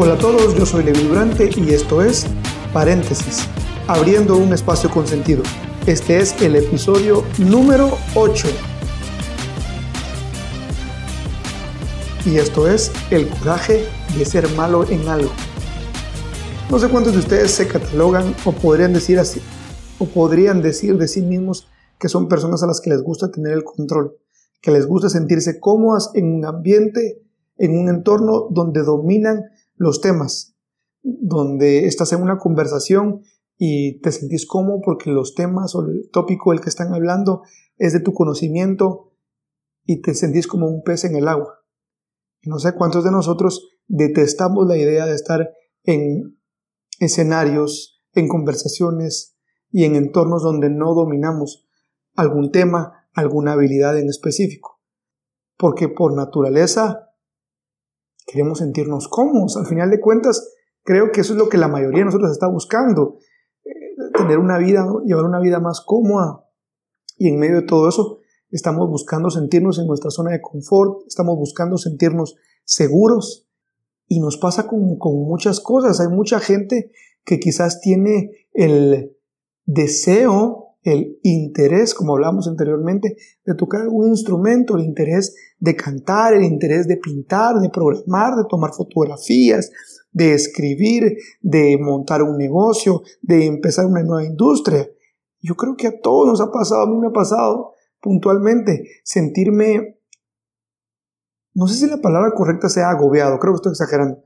Hola a todos, yo soy Levi Durante y esto es Paréntesis, abriendo un espacio con sentido. Este es el episodio número 8. Y esto es el coraje de ser malo en algo. No sé cuántos de ustedes se catalogan o podrían decir así, o podrían decir de sí mismos que son personas a las que les gusta tener el control, que les gusta sentirse cómodas en un ambiente, en un entorno donde dominan los temas, donde estás en una conversación y te sentís cómodo porque los temas o el tópico del que están hablando es de tu conocimiento y te sentís como un pez en el agua. No sé cuántos de nosotros detestamos la idea de estar en escenarios, en conversaciones y en entornos donde no dominamos algún tema, alguna habilidad en específico. Porque por naturaleza queremos sentirnos cómodos. Al final de cuentas, creo que eso es lo que la mayoría de nosotros está buscando. Eh, tener una vida, llevar una vida más cómoda. Y en medio de todo eso, estamos buscando sentirnos en nuestra zona de confort, estamos buscando sentirnos seguros. Y nos pasa con, con muchas cosas. Hay mucha gente que quizás tiene el deseo el interés, como hablamos anteriormente, de tocar algún instrumento, el interés de cantar, el interés de pintar, de programar, de tomar fotografías, de escribir, de montar un negocio, de empezar una nueva industria. Yo creo que a todos nos ha pasado, a mí me ha pasado puntualmente, sentirme, no sé si la palabra correcta sea agobiado, creo que estoy exagerando,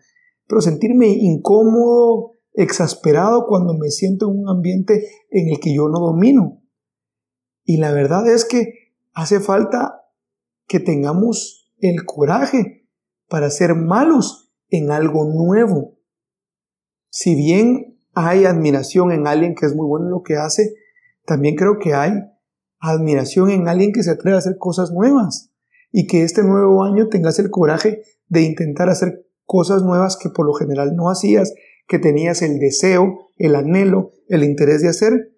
pero sentirme incómodo, exasperado cuando me siento en un ambiente en el que yo no domino. Y la verdad es que hace falta que tengamos el coraje para ser malos en algo nuevo. Si bien hay admiración en alguien que es muy bueno en lo que hace, también creo que hay admiración en alguien que se atreve a hacer cosas nuevas y que este nuevo año tengas el coraje de intentar hacer cosas nuevas que por lo general no hacías que tenías el deseo, el anhelo, el interés de hacer,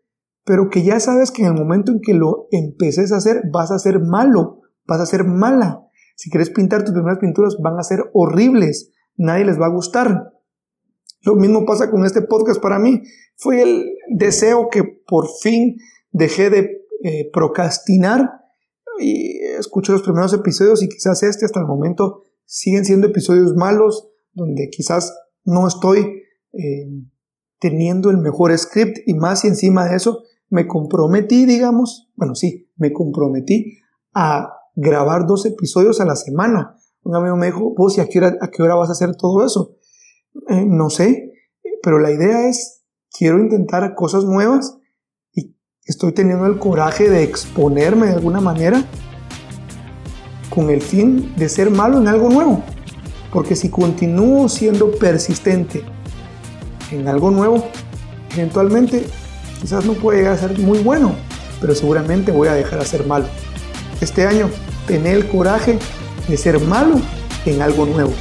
pero que ya sabes que en el momento en que lo empeces a hacer vas a ser malo, vas a ser mala. Si quieres pintar tus primeras pinturas van a ser horribles, nadie les va a gustar. Lo mismo pasa con este podcast para mí. Fue el deseo que por fin dejé de eh, procrastinar y escuché los primeros episodios y quizás este hasta el momento siguen siendo episodios malos donde quizás no estoy eh, teniendo el mejor script y más y encima de eso me comprometí, digamos, bueno, sí, me comprometí a grabar dos episodios a la semana. Un amigo me dijo, vos, ¿y a qué hora, a qué hora vas a hacer todo eso? Eh, no sé, pero la idea es, quiero intentar cosas nuevas y estoy teniendo el coraje de exponerme de alguna manera con el fin de ser malo en algo nuevo. Porque si continúo siendo persistente en algo nuevo, eventualmente quizás no puede llegar a ser muy bueno, pero seguramente voy a dejar de ser malo. Este año, tener el coraje de ser malo en algo nuevo.